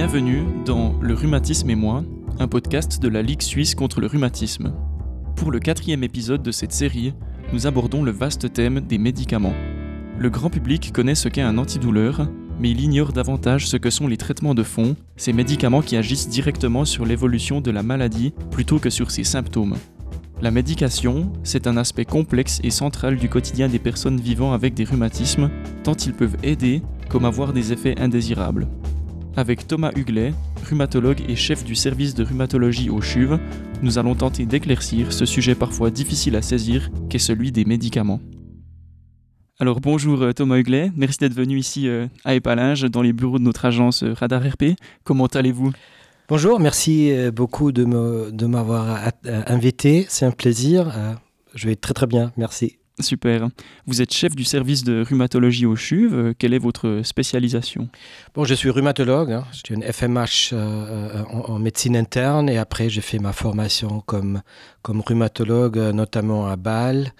Bienvenue dans Le rhumatisme et moi, un podcast de la Ligue suisse contre le rhumatisme. Pour le quatrième épisode de cette série, nous abordons le vaste thème des médicaments. Le grand public connaît ce qu'est un antidouleur, mais il ignore davantage ce que sont les traitements de fond, ces médicaments qui agissent directement sur l'évolution de la maladie plutôt que sur ses symptômes. La médication, c'est un aspect complexe et central du quotidien des personnes vivant avec des rhumatismes, tant ils peuvent aider comme avoir des effets indésirables. Avec Thomas Huglet, rhumatologue et chef du service de rhumatologie au CHUV, nous allons tenter d'éclaircir ce sujet parfois difficile à saisir qu'est celui des médicaments. Alors bonjour euh, Thomas Huglet, merci d'être venu ici euh, à Épalinges dans les bureaux de notre agence euh, Radar RP. Comment allez-vous? Bonjour, merci beaucoup de m'avoir invité, c'est un plaisir. Je vais très très bien, merci. Super. Vous êtes chef du service de rhumatologie au CHUV. Quelle est votre spécialisation? Bon, je suis rhumatologue. Hein. Suis une FMH euh, en, médecine interne et après j'ai fait ma formation comme, comme rhumatologue, notamment à Bâle,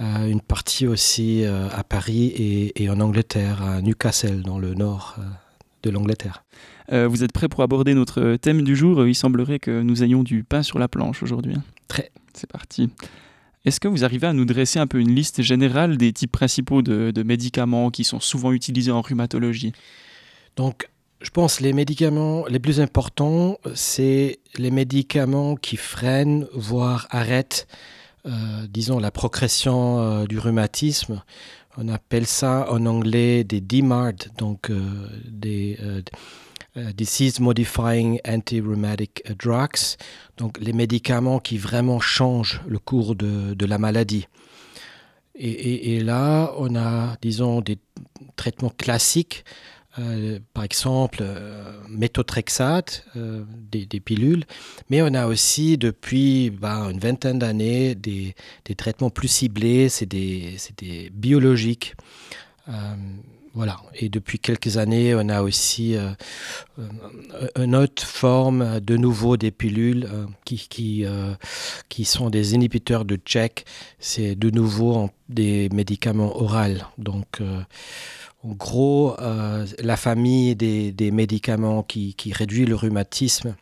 euh, une partie aussi euh, à Paris et, et, en Angleterre, à Newcastle, dans le nord de l'Angleterre. vous êtes prêt pour aborder notre thème du jour? Il semblerait que nous ayons du pain sur la planche aujourd'hui. Très. C'est parti. Est-ce que vous arrivez à nous dresser un peu une liste générale des types principaux de, médicaments qui sont souvent utilisés en rhumatologie? Donc, je pense que les médicaments les plus importants, c'est les médicaments qui freinent, voire arrêtent, euh, disons, la progression euh, du rhumatisme. On appelle ça en anglais des DMARD, donc euh, des disease modifying anti-rheumatic drugs, donc les médicaments qui vraiment changent le cours de, la maladie. Et, là, on a, disons, des traitements classiques, euh, par exemple, euh, méthotrexate, euh, des, pilules, mais on a aussi depuis bah, une vingtaine d'années des, traitements plus ciblés, c'est des, biologiques. Voilà. Et depuis quelques années, on a aussi euh, euh, une autre forme de nouveau des pilules euh, qui, qui, sont des inhibiteurs de check. C'est de nouveau des médicaments oraux. Donc, en gros, la famille des, médicaments qui, qui, réduit le rhumatisme,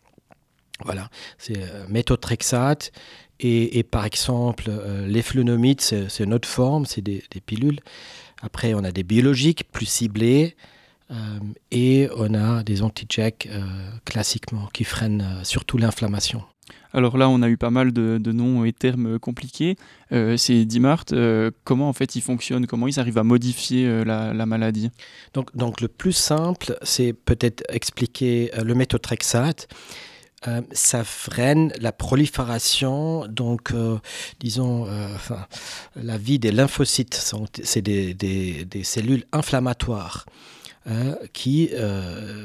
voilà, c'est méthotrexate. Et, par exemple, les flunomides, c'est une autre forme, c'est des pilules. Après, on a des biologiques plus ciblés euh, et on a des anti-checks euh, classiquement qui freinent euh, surtout l'inflammation. Alors là, on a eu pas mal de, de noms et termes compliqués. Euh, ces DIMART, euh, comment en fait ils fonctionnent Comment ils arrivent à modifier euh, la, la, maladie? Donc, donc le plus simple, c'est peut-être expliquer le méthotrexate. Euh, ça freine la prolifération, donc euh, disons, euh, la vie des lymphocytes, c'est des, cellules inflammatoires qui,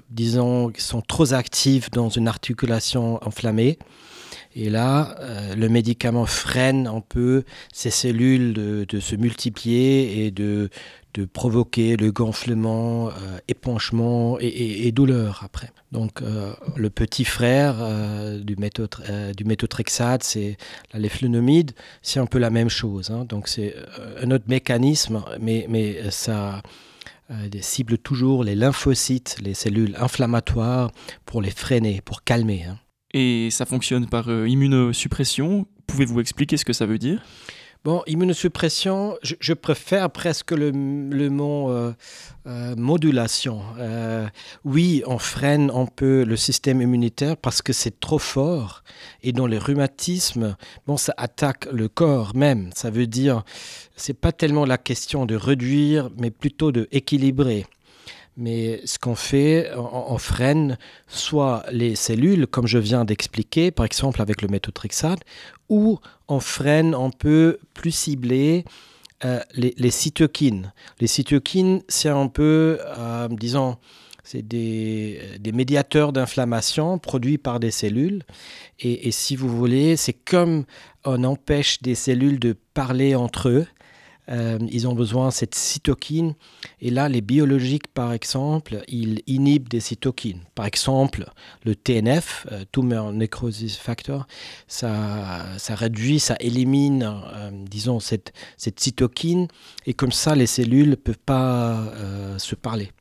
disons, sont trop actives dans une articulation enflammée. Et là, le médicament freine un peu ces cellules de se multiplier et de, de provoquer le gonflement, euh, épanchement et, douleur après. Donc euh, le petit frère euh, du, méthode, du méthotrexate, c'est la c'est un peu la même chose. Hein. Donc c'est un autre mécanisme, mais, mais ça cible toujours les lymphocytes, les cellules inflammatoires pour les freiner, pour calmer. Hein. Et ça fonctionne par immunosuppression. Pouvez-vous expliquer ce que ça veut dire? Bon, immunosuppression, je, je préfère presque le, le mot euh, euh, modulation. Euh, oui, on freine un peu le système immunitaire parce que c'est trop fort. Et dans les rhumatismes, bon, ça attaque le corps même. Ça veut dire, c'est pas tellement la question de réduire, mais plutôt de équilibrer. Mais ce qu'on fait, on, on freine soit les cellules, comme je viens d'expliquer, par exemple avec le méthotrexate, ou on freine un peu plus ciblé euh, les, cytokines. Les cytokines, c'est un peu, euh, disons, c'est des, des médiateurs d'inflammation produits par des cellules. Et, et si vous voulez, c'est comme on empêche des cellules de parler entre eux. Euh, ils ont besoin de cette cytokine. Et là, les biologiques, par exemple, ils inhibent des cytokines. Par exemple, le TNF, euh, Tumor Necrosis Factor, ça, ça réduit, ça élimine, euh, disons, cette, cette cytokine. Et comme ça, les cellules ne peuvent pas se parler.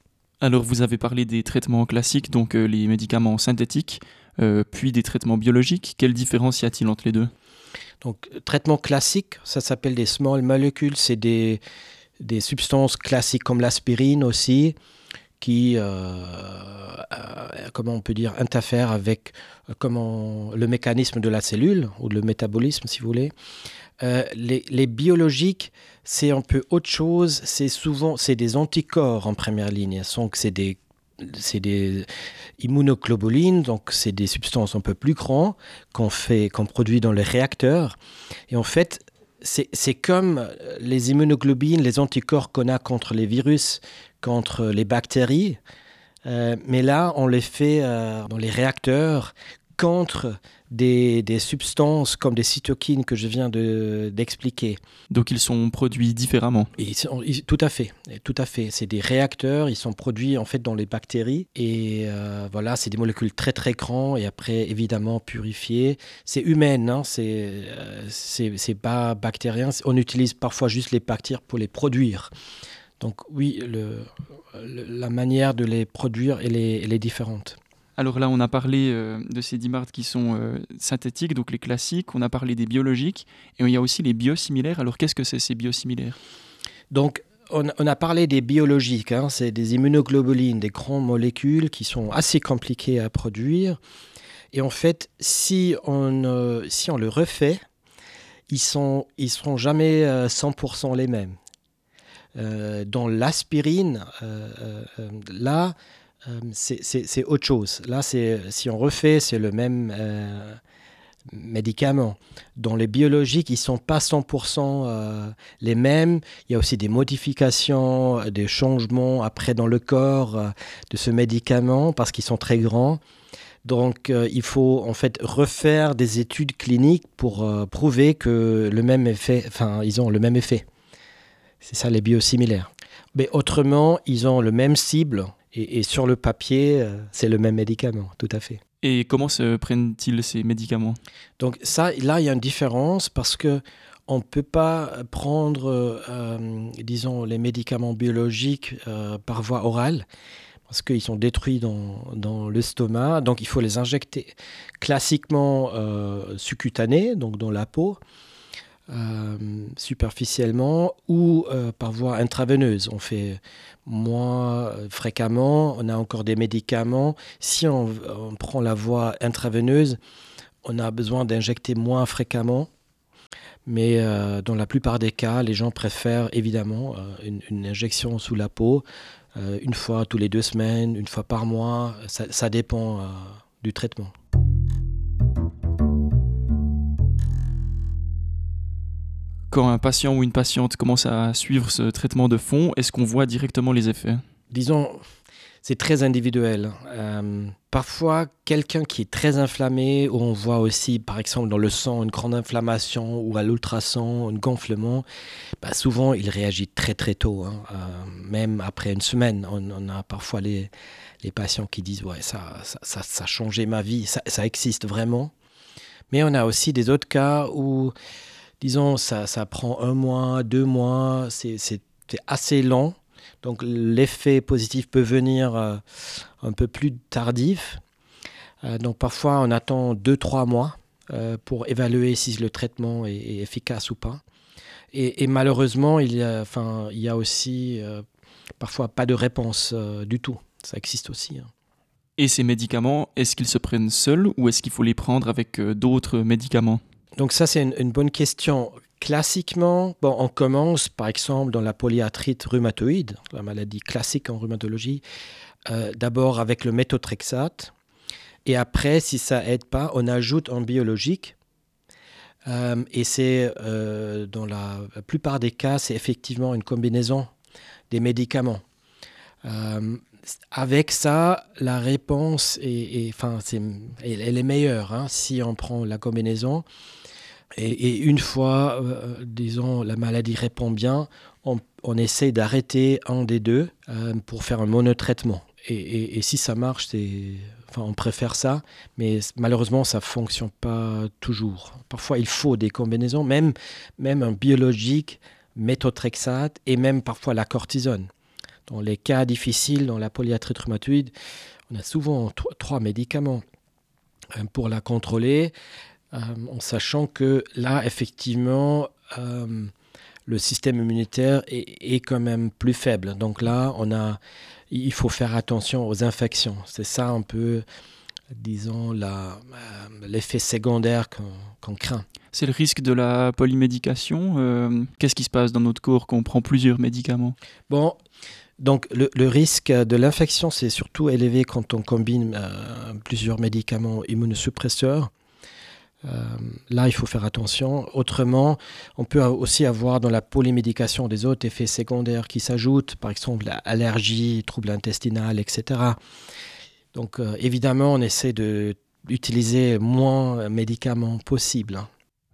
Alors vous avez parlé des traitements classiques, donc les médicaments synthétiques, puis des traitements biologiques. Quelle différence y a-t-il entre les deux? Donc traitement classique, ça s'appelle des small molecules, c'est des, des substances classiques comme l'aspirine aussi, qui, euh, comment on peut dire, interfèrent avec comment, le mécanisme de la cellule, ou le métabolisme si vous voulez. les, les biologiques, c'est un peu autre chose. C'est souvent c'est des anticorps en première ligne. Donc c'est des c'est des immunoglobulines, donc c'est des substances un peu plus grandes qu'on fait produit dans les réacteurs. Et en fait, c'est comme les immunoglobulines, les anticorps qu'on a contre les virus, contre les bactéries. Euh, mais là, on les fait euh, dans les réacteurs contre des, des, substances comme des cytokines que je viens d'expliquer. Donc ils sont produits différemment et Tout à fait, tout à fait. C'est des réacteurs, ils sont produits en fait dans les bactéries et euh, voilà, c'est des molécules très très grands et après évidemment purifiées. C'est humain, hein, euh, c'est pas bactérien. On utilise parfois juste les bactéries pour les produire. Donc oui, le, la manière de les produire elle est, elle est différente. Alors là, on a parlé euh, de ces dimars qui sont euh, synthétiques, donc les classiques, on a parlé des biologiques, et il y a aussi les biosimilaires. Alors qu'est-ce que c'est ces biosimilaires? Donc on, a parlé des biologiques, hein. c'est des immunoglobulines, des grandes molécules qui sont assez compliquées à produire. Et en fait, si on, euh, si on le refait, ils ne sont, ils seront jamais 100% les mêmes. dans l'aspirine, là, euh, c'est autre chose. Là, si on refait, c'est le même euh, médicament. Dans les biologiques, ils ne sont pas 100% euh, les mêmes. Il y a aussi des modifications, des changements après dans le corps de ce médicament parce qu'ils sont très grands. Donc, il faut en fait refaire des études cliniques pour prouver que le même effet, enfin, ils ont le même effet. C'est ça les biosimilaires. Mais autrement, ils ont le même cible et, sur le papier, euh, c'est le même médicament, tout à fait. Et comment se prennent-ils ces médicaments? Donc ça, là, il y a une différence parce que on ne peut pas prendre, euh, disons, les médicaments biologiques euh, par voie orale parce qu'ils sont détruits dans, dans l'estomac, donc il faut les injecter classiquement euh, donc dans la peau, superficiellement, ou par voie intraveineuse. On fait moins fréquemment. On a encore des médicaments. Si on, prend la voie intraveineuse, on a besoin d'injecter moins fréquemment. Mais euh, dans la plupart des cas, les gens préfèrent évidemment euh, une, injection sous la peau, euh, une fois tous les deux semaines, une fois par mois. ça dépend du traitement. Quand un patient ou une patiente commence à suivre ce traitement de fond, est-ce qu'on voit directement les effets? Disons, c'est très individuel. Euh, parfois, quelqu'un qui est très inflammé, où on voit aussi, par exemple, dans le sang, une grande inflammation ou à l'ultrason, un gonflement, bah, souvent, il réagit très très tôt, hein. euh, même après une semaine. On, a parfois les, patients qui disent, ouais, ça, a changé ma vie, ça existe vraiment. Mais on a aussi des autres cas où disons, ça, ça prend un mois, deux mois, c'est assez lent. Donc l'effet positif peut venir euh, un peu plus tardif. Euh, donc parfois on attend deux, trois mois euh, pour évaluer si le traitement est, efficace ou pas. Et, malheureusement, il y a, enfin, il y a aussi parfois pas de réponse du tout. Ça existe aussi. Hein. Et ces médicaments, est-ce qu'ils se prennent seuls ou est-ce qu'il faut les prendre avec d'autres médicaments? Donc ça, c'est une, bonne question. Classiquement, bon, on commence par exemple dans la polyarthrite rhumatoïde, la maladie classique en rhumatologie, euh, d'abord avec le méthotrexate. Et après, si ça aide pas, on ajoute un biologique. Euh, et c'est euh, dans la, plupart des cas, c'est effectivement une combinaison des médicaments. avec ça, la réponse est, enfin, elle est meilleure hein, si on prend la combinaison. Et, une fois, euh, disons, la maladie répond bien, on, essaie d'arrêter un des deux euh, pour faire un monotraitement. Et, et, si ça marche, on préfère ça, mais malheureusement, ça ne fonctionne pas toujours. Parfois, il faut des combinaisons, même, même un biologique, méthotrexate et même parfois la cortisone. Dans les cas difficiles, dans la polyarthrite rhumatoïde, on a souvent trois médicaments euh, pour la contrôler, en sachant que là, effectivement, euh, le système immunitaire est, quand même plus faible. Donc là, on a, il faut faire attention aux infections. C'est ça un peu, disons, l'effet secondaire qu'on craint. C'est le risque de la polymédication. Qu'est-ce qui se passe dans notre corps quand on prend plusieurs médicaments? Bon, donc le, risque de l'infection, c'est surtout élevé quand on combine euh, plusieurs médicaments immunosuppresseurs. Euh, là, il faut faire attention. Autrement, on peut aussi avoir dans la polymédication des autres effets secondaires qui s'ajoutent, par exemple allergie, troubles intestinaux, etc. Donc euh, évidemment, on essaie d'utiliser moins de médicaments possible.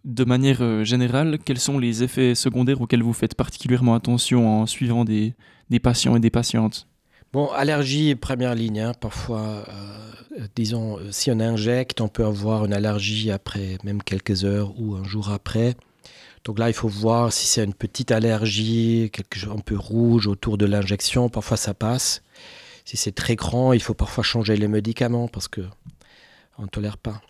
De manière générale, quels sont les effets secondaires auxquels vous faites particulièrement attention en suivant des, des patients et des patientes? Bon, allergie, première ligne. Hein. Parfois, euh, disons, euh, si on injecte, on peut avoir une allergie après même quelques heures ou un jour après. Donc là, il faut voir si c'est une petite allergie, quelque chose un peu rouge autour de l'injection. Parfois, ça passe. Si c'est très grand, il faut parfois changer les médicaments parce que on ne tolère pas.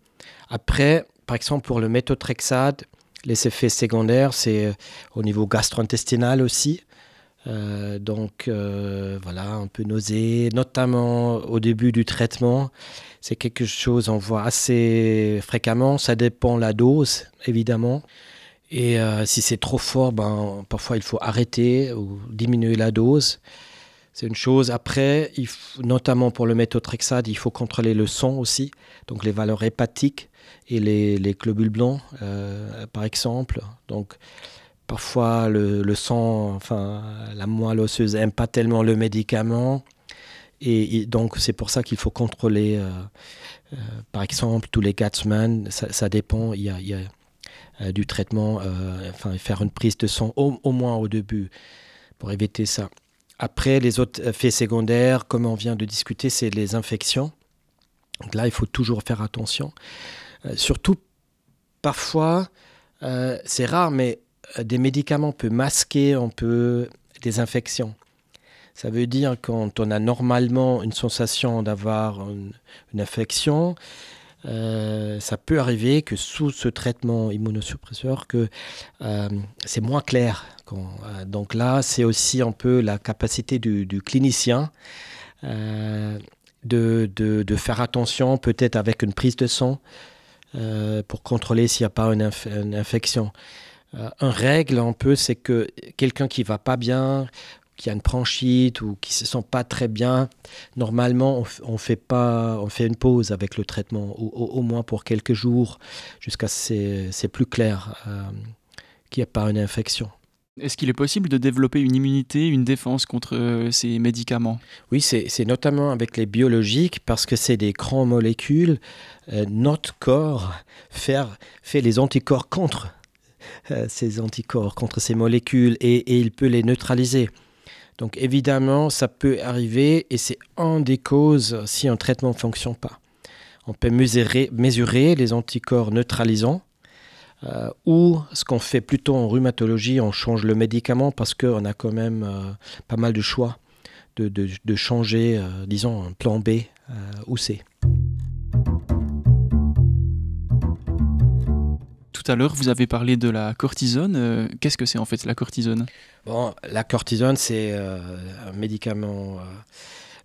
Après, par exemple, pour le méthotrexate, les effets secondaires, c'est euh, au niveau gastro-intestinal aussi. Euh, donc euh, voilà, un peu nausée, notamment au début du traitement. C'est quelque chose qu'on voit assez fréquemment. Ça dépend la dose, évidemment. Et euh, si c'est trop fort, ben, parfois il faut arrêter ou diminuer la dose. C'est une chose. Après, notamment pour le méthotrexate, il faut contrôler le sang aussi, donc les valeurs hépatiques et les, les globules blancs, par exemple. Donc, Parfois, le, sang, enfin, la moelle osseuse n'aime pas tellement le médicament. Et, donc, c'est pour ça qu'il faut contrôler, euh, euh, par exemple, tous les quatre semaines. Ça, dépend. Il y a, euh, du traitement, enfin, faire une prise de sang au, moins au début pour éviter ça. Après, les autres effets secondaires, comme on vient de discuter, c'est les infections. Donc là, il faut toujours faire attention. surtout, parfois, c'est rare, mais des médicaments peuvent masquer un peu des infections. Ça veut dire quand on a normalement une sensation d'avoir une, infection, euh, ça peut arriver que sous ce traitement immunosuppresseur, que euh, c'est moins clair. donc là, c'est aussi un peu la capacité du, clinicien de, faire attention, peut-être avec une prise de sang, pour contrôler s'il n'y a pas une infection. Euh, un règle un peu, c'est que quelqu'un qui va pas bien, qui a une bronchite ou qui se sent pas très bien, normalement on, fait pas, on fait une pause avec le traitement, au, moins pour quelques jours, jusqu'à ce c'est plus clair euh, qu'il n'y a pas une infection. Est-ce qu'il est possible de développer une immunité, une défense contre euh, ces médicaments? Oui, c'est notamment avec les biologiques parce que c'est des grandes molécules. notre corps fait, fait les anticorps contre ces anticorps, contre ces molécules et, il peut les neutraliser. Donc évidemment, ça peut arriver et c'est une des causes si un traitement ne fonctionne pas. On peut mesurer, les anticorps neutralisants euh, ou ce qu'on fait plutôt en rhumatologie, on change le médicament parce qu'on a quand même euh, pas mal de choix de changer, disons, un plan B ou C. à l'heure, vous avez parlé de la cortisone. Euh, qu'est-ce que c'est en fait la cortisone? Bon, la cortisone, c'est euh, un médicament euh,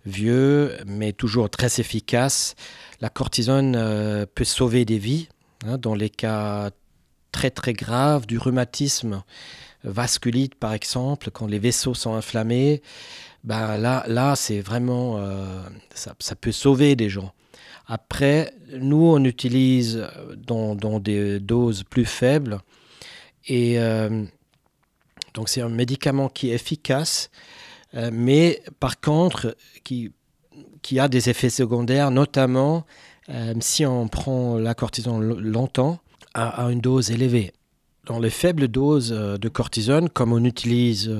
vieux, mais toujours très efficace. La cortisone peut sauver des vies hein, dans les cas très très graves du rhumatisme vasculite par exemple, quand les vaisseaux sont inflammés. Ben là, là c'est vraiment ça, ça peut sauver des gens. Après, nous, on utilise dans, des doses plus faibles. Et euh, donc, c'est un médicament qui est efficace, euh, mais par contre, qui, a des effets secondaires, notamment euh, si on prend la cortisone longtemps à, une dose élevée. Dans les faibles doses de cortisone, comme on utilise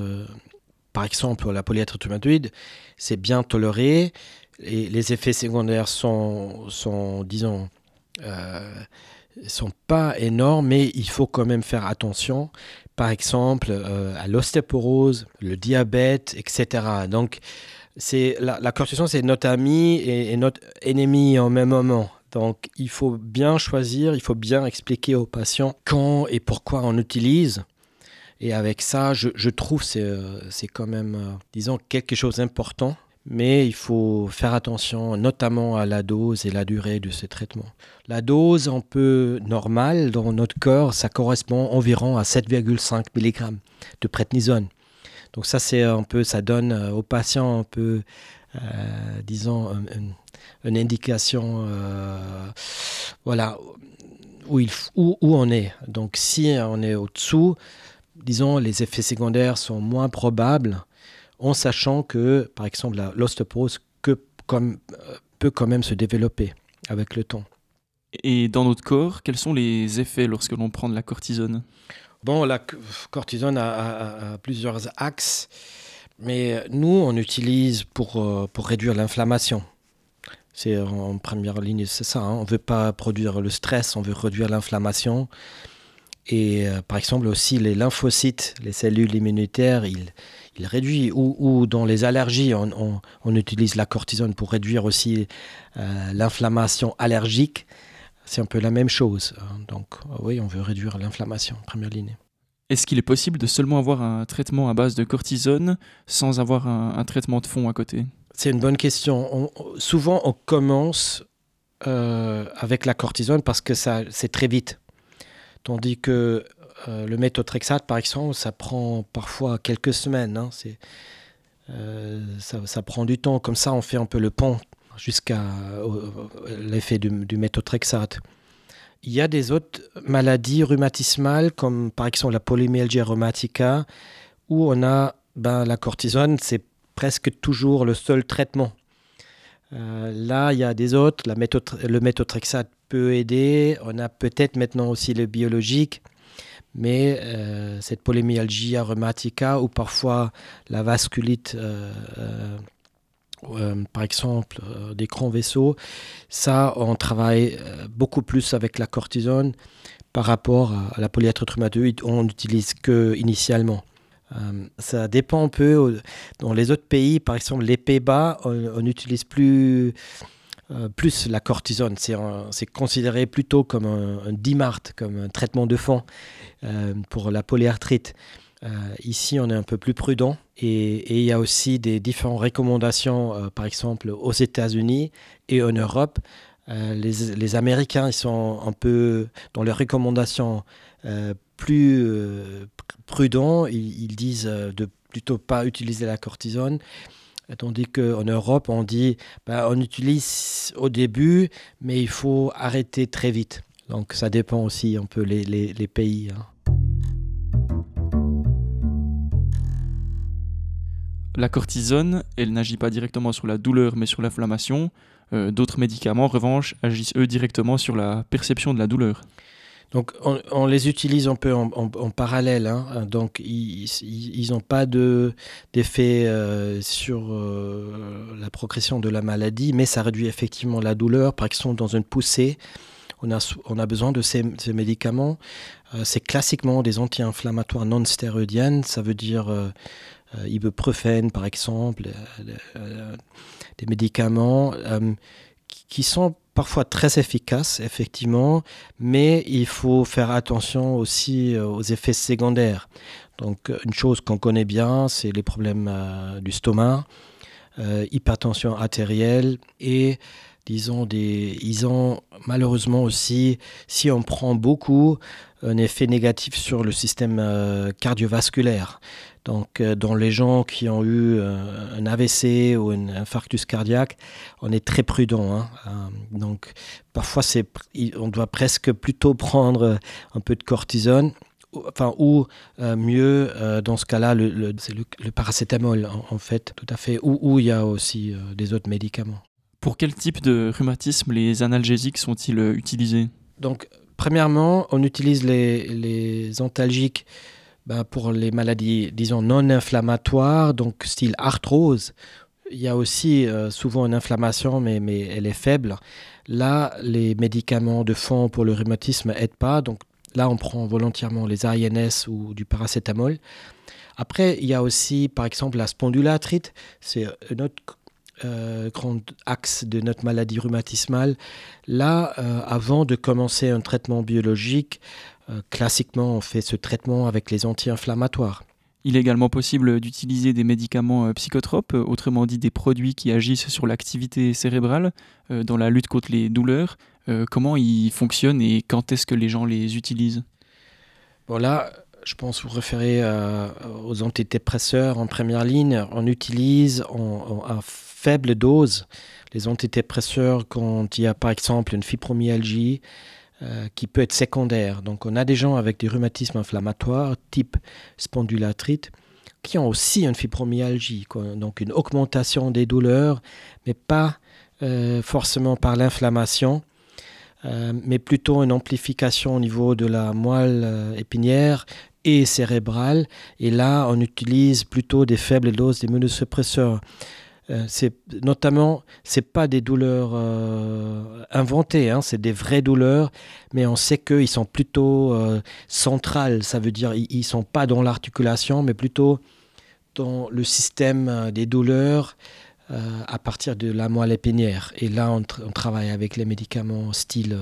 par exemple la polyarthrite c'est bien toléré les effets secondaires sont, sont disons, euh, sont pas énormes, mais il faut quand même faire attention par exemple à l'ostéoporose, le diabète, etc. Donc, la, la cortisone, c'est notre ami et, notre ennemi en même moment. Donc, il faut bien choisir, il faut bien expliquer aux patients quand et pourquoi on utilise. Et avec ça, je, trouve c'est c'est quand même, disons, quelque chose d'important mais il faut faire attention notamment à la dose et la durée de ce traitement. La dose un peu normale dans notre corps, ça correspond environ à 7,5 mg de prednisone. Donc ça, c'est un peu, ça donne aux patients un peu, euh, disons, une, indication, euh, voilà, où, il, où, où on est. Donc si on est au-dessous, disons, les effets secondaires sont moins probables en sachant que, par exemple, l'ostéoporose euh, peut quand même se développer avec le temps. Et dans notre corps, quels sont les effets lorsque l'on prend de la cortisone? Bon, la cortisone a, a, a, plusieurs axes, mais nous, on utilise pour, euh, pour réduire l'inflammation. C'est en première ligne, c'est ça. Hein. On ne veut pas produire le stress, on veut réduire l'inflammation. Et euh, par exemple aussi les lymphocytes, les cellules immunitaires, ils, il réduit. Ou, ou, dans les allergies, on, on, on, utilise la cortisone pour réduire aussi euh, l'inflammation allergique. C'est un peu la même chose. Donc oui, on veut réduire l'inflammation en première ligne. Est-ce qu'il est possible de seulement avoir un traitement à base de cortisone sans avoir un, un traitement de fond à côté? C'est une bonne question. On, souvent, on commence euh, avec la cortisone parce que c'est très vite. Tandis que euh, le méthotrexate, par exemple, ça prend parfois quelques semaines. Hein, euh, ça, prend du temps. Comme ça, on fait un peu le pont jusqu'à l'effet du, du méthotrexate. Il y a des autres maladies rhumatismales, comme par exemple la polymyalgie rheumatica, où on a ben, la cortisone, c'est presque toujours le seul traitement. Euh, là, il y a des autres. Le méthotrexate peut aider. On a peut-être maintenant aussi le biologique mais euh, cette polymyalgie rheumatica ou parfois la vasculite, euh, euh, par exemple, des grands vaisseaux, ça, on travaille beaucoup plus avec la cortisone par rapport à, la polyarthrite on n'utilise que initialement. Ça dépend un peu dans les autres pays, par exemple les Pays-Bas, on n'utilise plus euh, plus la cortisone. C'est considéré plutôt comme un, un DIMART, comme un traitement de fond euh, pour la polyarthrite. Euh, ici, on est un peu plus prudent et il y a aussi des différentes recommandations, par exemple aux États-Unis et en Europe. Les, Américains sont un peu dans les recommandations plus prudents. Ils, disent de plutôt pas utiliser la cortisone. Tandis qu'en Europe, on dit bah, on utilise au début, mais il faut arrêter très vite. Donc ça dépend aussi un peu les, les, pays. Hein. La cortisone, elle n'agit pas directement sur la douleur mais sur l'inflammation. Euh, D'autres médicaments, en revanche, agissent eux directement sur la perception de la douleur. Donc on, les utilise un peu en, parallèle. Hein. Donc ils n'ont pas d'effet de, euh, sur euh, la progression de la maladie, mais ça réduit effectivement la douleur. Par exemple, dans une poussée, on a, besoin de ces, médicaments. Euh, C'est classiquement des anti-inflammatoires non stéroïdiennes. Ça veut dire ibuprofène, par exemple, des médicaments qui, sont parfois très efficace effectivement mais il faut faire attention aussi euh, aux effets secondaires. Donc une chose qu'on connaît bien c'est les problèmes euh, du stomac euh, hypertension artérielle et disons des ils ont malheureusement aussi si on prend beaucoup un effet négatif sur le système euh, cardiovasculaire Donc, euh, dans les gens qui ont eu euh, un AVC ou un infarctus cardiaque, on est très prudent. Hein. Euh, donc, parfois, on doit presque plutôt prendre un peu de cortisone. Enfin, ou euh, mieux, euh, dans ce cas-là, le, le, c'est le, le paracétamol, en, en fait, tout à fait. Ou, ou il y a aussi euh, des autres médicaments. Pour quel type de rhumatisme les analgésiques sont-ils utilisés? Donc, premièrement, on utilise les, les antalgiques ben, pour les maladies, disons, non inflammatoires, donc style arthrose. Il y a aussi euh, souvent une inflammation, mais, mais elle est faible. Là, les médicaments de fond pour le rhumatisme n'aident pas. Donc, Là, on prend volontairement les AINS ou du paracétamol. Après, il y a aussi, par exemple, la spondylarthrite. C'est un autre euh, grand axe de notre maladie rhumatismale. Là, euh, avant de commencer un traitement biologique, euh, classiquement, on fait ce traitement avec les anti-inflammatoires. Il est également possible d'utiliser des médicaments psychotropes, autrement dit des produits qui agissent sur l'activité cérébrale dans la lutte contre les douleurs. comment ils fonctionnent et quand est-ce que les gens les utilisent? Bon là, je pense vous référez aux antidépresseurs en première ligne. On utilise en, en, faible dose les antidépresseurs quand il y a par exemple une fibromyalgie euh, qui peut être secondaire. Donc on a des gens avec des rhumatismes inflammatoires type spondylarthrite qui ont aussi une fibromyalgie, donc une augmentation des douleurs, mais pas euh, forcément par l'inflammation, euh, mais plutôt une amplification au niveau de la moelle épinière cérébrale. Et là, on utilise plutôt des faibles doses d'immunosuppresseurs. Euh, c'est notamment, c'est pas des douleurs euh, inventées, hein, c'est des vraies douleurs, mais on sait qu'ils sont plutôt euh, centrales. Ça veut dire ils, ne sont pas dans l'articulation, mais plutôt dans le système des douleurs à partir de la moelle épinière. Et là, on, on travaille avec les médicaments style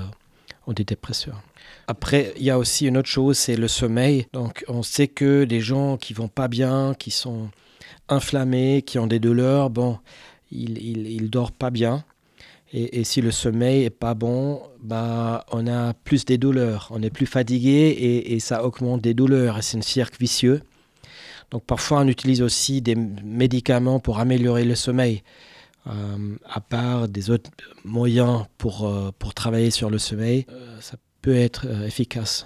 antidépresseurs. Après, il y a aussi une autre chose, c'est le sommeil. Donc, on sait que des gens qui vont pas bien, qui sont inflammés, qui ont des douleurs, bon, ils ne dorment pas bien. Et, si le sommeil est pas bon, bah, on a plus des douleurs, on est plus fatigué et, ça augmente des douleurs. Et c'est un cercle vicieux. Donc parfois on utilise aussi des médicaments pour améliorer le sommeil, euh, à part des autres moyens pour, euh, pour travailler sur le sommeil. Euh, peut être efficace.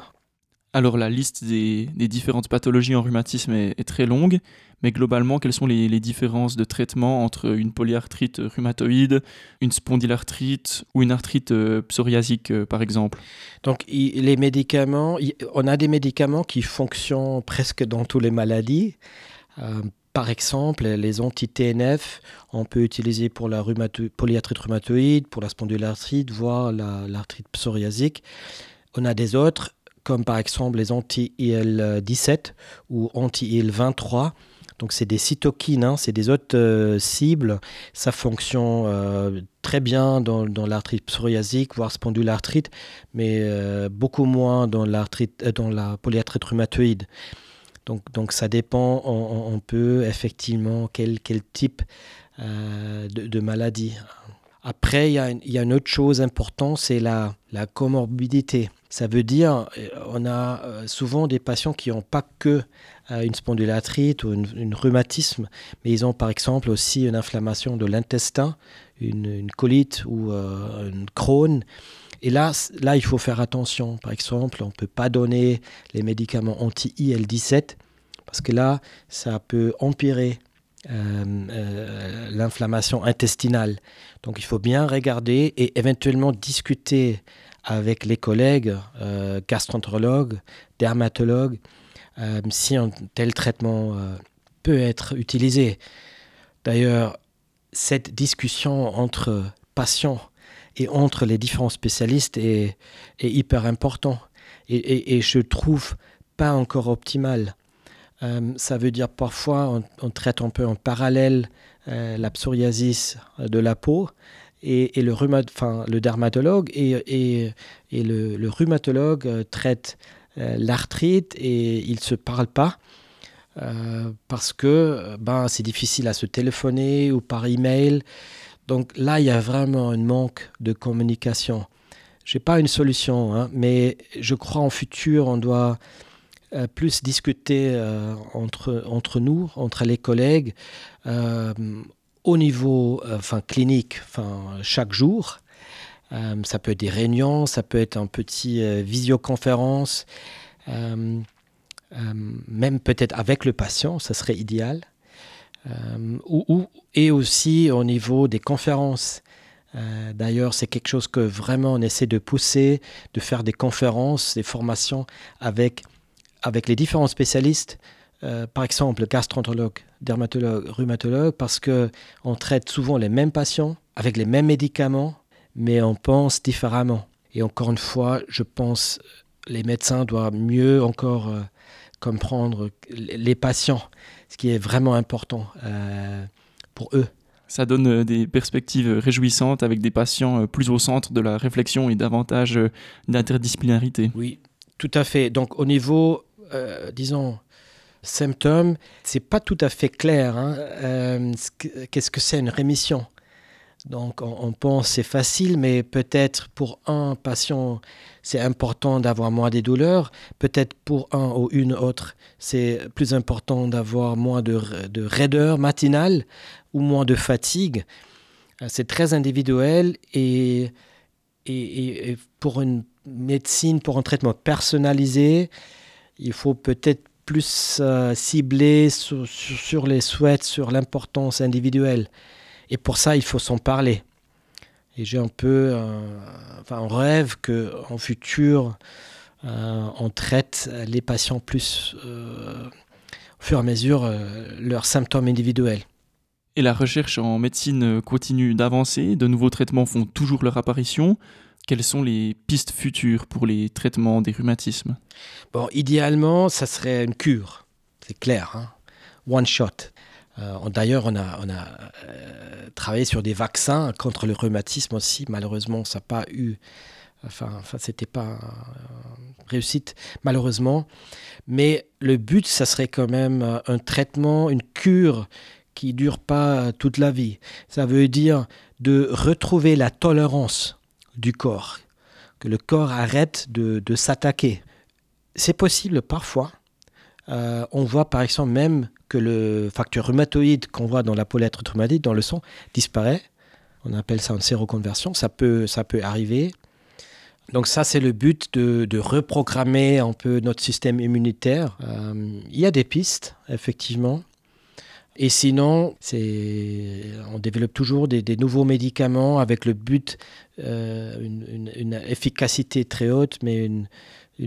Alors la liste des, différentes pathologies en rhumatisme est, très longue, mais globalement, quelles sont les, différences de traitement entre une polyarthrite rhumatoïde, une spondylarthrite ou une arthrite euh, psoriasique, euh, par exemple? Donc les médicaments, on a des médicaments qui fonctionnent presque dans toutes les maladies. Euh, par exemple, les anti-TNF, on peut utiliser pour la polyarthrite rhumatoïde, pour la spondylarthrite, voire l'arthrite psoriasique. On a des autres comme par exemple les anti-IL-17 ou anti-IL-23. Donc c'est des cytokines, hein, c'est des autres euh, cibles. Ça fonctionne euh, très bien dans, l'arthrite psoriasique, voire spondylarthrite, mais euh, beaucoup moins dans, la polyarthrite rhumatoïde. Donc, donc ça dépend, on, peut effectivement quel, quel type de, maladie. Après, il y, a une autre chose importante, c'est la, comorbidité. Ça veut dire, euh, on a euh, souvent des patients qui n'ont pas que euh, une spondylarthrite ou une, rhumatisme, mais ils ont par exemple aussi une inflammation de l'intestin, une, colite ou une Crohn. Et là, là, il faut faire attention. Par exemple, on ne peut pas donner les médicaments anti-IL-17 parce que là, ça peut empirer l'inflammation intestinale. Donc il faut bien regarder et éventuellement discuter avec les collègues euh, dermatologues, euh, si un tel traitement euh, peut être utilisé. D'ailleurs, cette discussion entre patients et entre les différents spécialistes est, hyper important et, et, je trouve pas encore optimal. Ça veut dire parfois on, traite un peu en parallèle la psoriasis de la peau et, le, enfin, le dermatologue et, et le, rhumatologue euh, traite euh, l'arthrite et ils ne se parlent pas. Euh, parce que ben, c'est difficile à se téléphoner ou par email. Donc là, il y a vraiment un manque de communication. Je n'ai pas une solution, hein, mais je crois en futur, on doit plus discuter entre, entre nous, entre les collègues, au niveau euh, enfin, clinique enfin, chaque jour. Euh, ça peut être des réunions, ça peut être un petit euh, visioconférence, même peut-être avec le patient, ça serait idéal. Ou, et aussi au niveau des conférences. D'ailleurs, c'est quelque chose que vraiment on essaie de pousser, de faire des conférences, des formations avec, avec les différents spécialistes euh, par exemple, gastroentérologue, dermatologue, rhumatologue, parce qu'on traite souvent les mêmes patients avec les mêmes médicaments, mais on pense différemment. Et encore une fois, je pense les médecins doivent mieux encore comprendre les patients, ce qui est vraiment important pour eux. Ça donne des perspectives réjouissantes avec des patients plus au centre de la réflexion et davantage d'interdisciplinarité. Oui, tout à fait. Donc au niveau, disons, symptômes, c'est pas tout à fait clair. Hein. Euh, qu'est-ce que c'est une rémission? Donc on, pense c'est facile, mais peut-être pour un patient c'est important d'avoir moins de douleurs. Peut-être pour un ou une autre c'est plus important d'avoir moins de, raideur matinale ou moins de fatigue. Euh, c'est très individuel et pour une médecine, pour un traitement personnalisé, il faut peut-être plus euh, ciblé sur, les souhaits, sur l'importance individuelle. Et pour ça, il faut s'en parler. Et j'ai un peu enfin, un rêve qu'en futur, euh, on traite les patients plus euh, au fur et à mesure leurs symptômes individuels. Et la recherche en médecine continue d'avancer, de nouveaux traitements font toujours leur apparition. Quelles sont les pistes futures pour les traitements des rhumatismes? Bon, idéalement, ça serait une cure, c'est clair, hein. one shot. Euh, d'ailleurs, on a, euh, travaillé sur des vaccins contre le rhumatisme aussi. Malheureusement, ça n'a pas eu, enfin, c'était pas euh, réussite, malheureusement. Mais le but, ça serait quand même un traitement, une cure qui dure pas toute la vie. Ça veut dire de retrouver la tolérance du corps, que le corps arrête de, s'attaquer. C'est possible parfois. Euh, on voit par exemple même que le facteur rhumatoïde qu'on voit dans la polyêtre rhumatoïde, dans le sang, disparaît. On appelle ça une séroconversion. Ça peut, ça peut arriver. Donc ça, c'est le but de, reprogrammer un peu notre système immunitaire. Euh, il y a des pistes, effectivement. Et sinon, on développe toujours des, nouveaux médicaments avec le but, euh, une, efficacité très haute, mais une,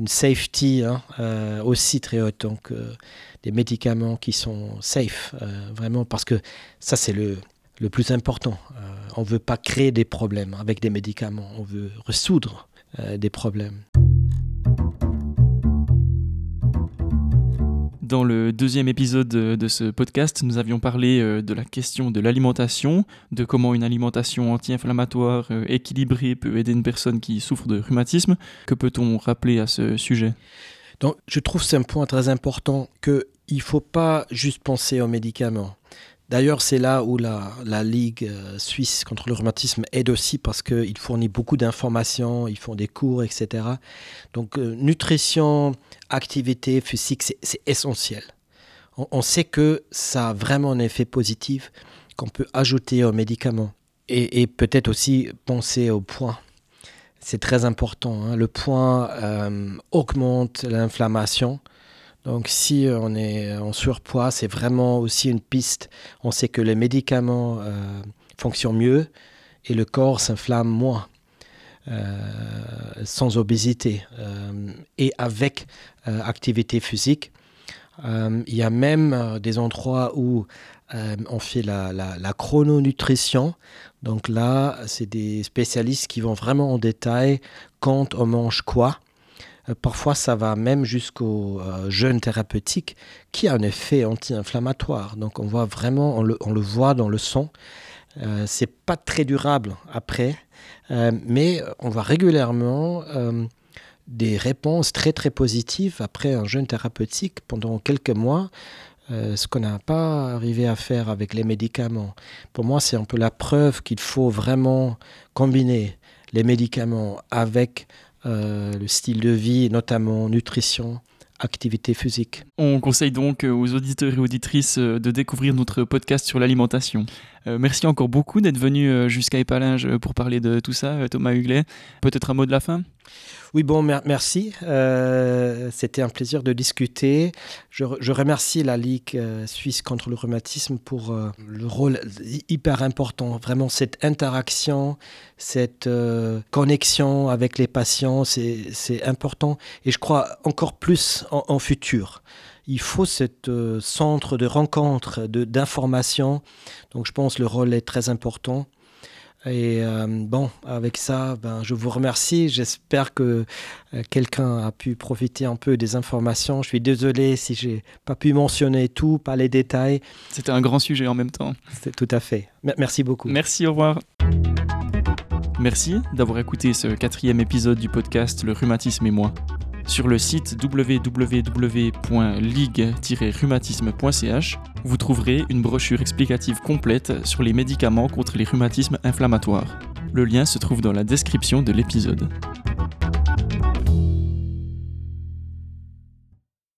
safety hein, euh, aussi très haute. Donc, euh, des médicaments qui sont safe, vraiment, parce que ça, c'est le, le plus important. on ne veut pas créer des problèmes avec des médicaments, on veut résoudre des problèmes. Dans le deuxième épisode de ce podcast, nous avions parlé euh, de la question de l'alimentation, de comment une alimentation anti-inflammatoire euh, équilibrée peut aider une personne qui souffre de rhumatisme. Que peut-on rappeler à ce sujet? Donc, Je trouve c'est un point très important qu'il ne faut pas juste penser aux médicaments. D'ailleurs, c'est là où la, Ligue euh, suisse contre le rhumatisme aide aussi parce qu'il fournit beaucoup d'informations, ils font des cours, etc. Donc, euh, nutrition, activité physique, c'est essentiel. On, sait que ça a vraiment un effet positif qu'on peut ajouter aux médicaments. Et, peut-être aussi penser au point. C'est très important. Hein. Le point euh, augmente l'inflammation donc si euh, on est en surpoids, c'est vraiment aussi une piste. On sait que les médicaments euh, fonctionnent mieux et le corps s'inflamme moins. Euh, sans obésité et avec activité physique. Il y a même des endroits où on fait la, la, chrononutrition. Donc là, c'est des spécialistes qui vont vraiment en détail quand on mange quoi. Euh, parfois, ça va même jusqu'au euh, jeûne thérapeutique qui a un effet anti-inflammatoire. Donc, on voit vraiment, on le, voit dans le sang. Euh, c'est pas très durable après, mais on voit régulièrement des réponses très très positives après un jeûne thérapeutique pendant quelques mois. ce qu'on n'a pas arrivé à faire avec les médicaments. Pour moi, c'est un peu la preuve qu'il faut vraiment combiner les médicaments avec euh, le style de vie, notamment nutrition, activité physique. On conseille donc aux auditeurs et auditrices euh, de découvrir notre podcast sur l'alimentation. Euh, merci encore beaucoup d'être venu jusqu'à Épalinges pour parler de tout ça, Thomas Huglet. Peut-être un mot de la fin? Oui, bon, merci. Euh, c'était un plaisir de discuter. Je, remercie la Ligue euh, suisse contre le rhumatisme pour euh, le rôle hyper important. Vraiment, cette interaction, cette connexion avec les patients, c'est important. Et je crois encore plus en, futur il faut ce centre de rencontre, d'information. Donc je pense que le rôle est très important. Et euh, bon, avec ça, ben, je vous remercie. J'espère que euh, quelqu'un a pu profiter un peu des informations. Je suis désolé si j'ai pas pu mentionner tout, pas les détails. C'était un grand sujet en même temps. C'est tout à fait. Merci beaucoup. Merci, au revoir. Merci d'avoir écouté ce quatrième épisode du podcast Le rhumatisme et moi. Sur le site www.ligue-rhumatisme.ch, vous trouverez une brochure explicative complète sur les médicaments contre les rhumatismes inflammatoires. Le lien se trouve dans la description de l'épisode.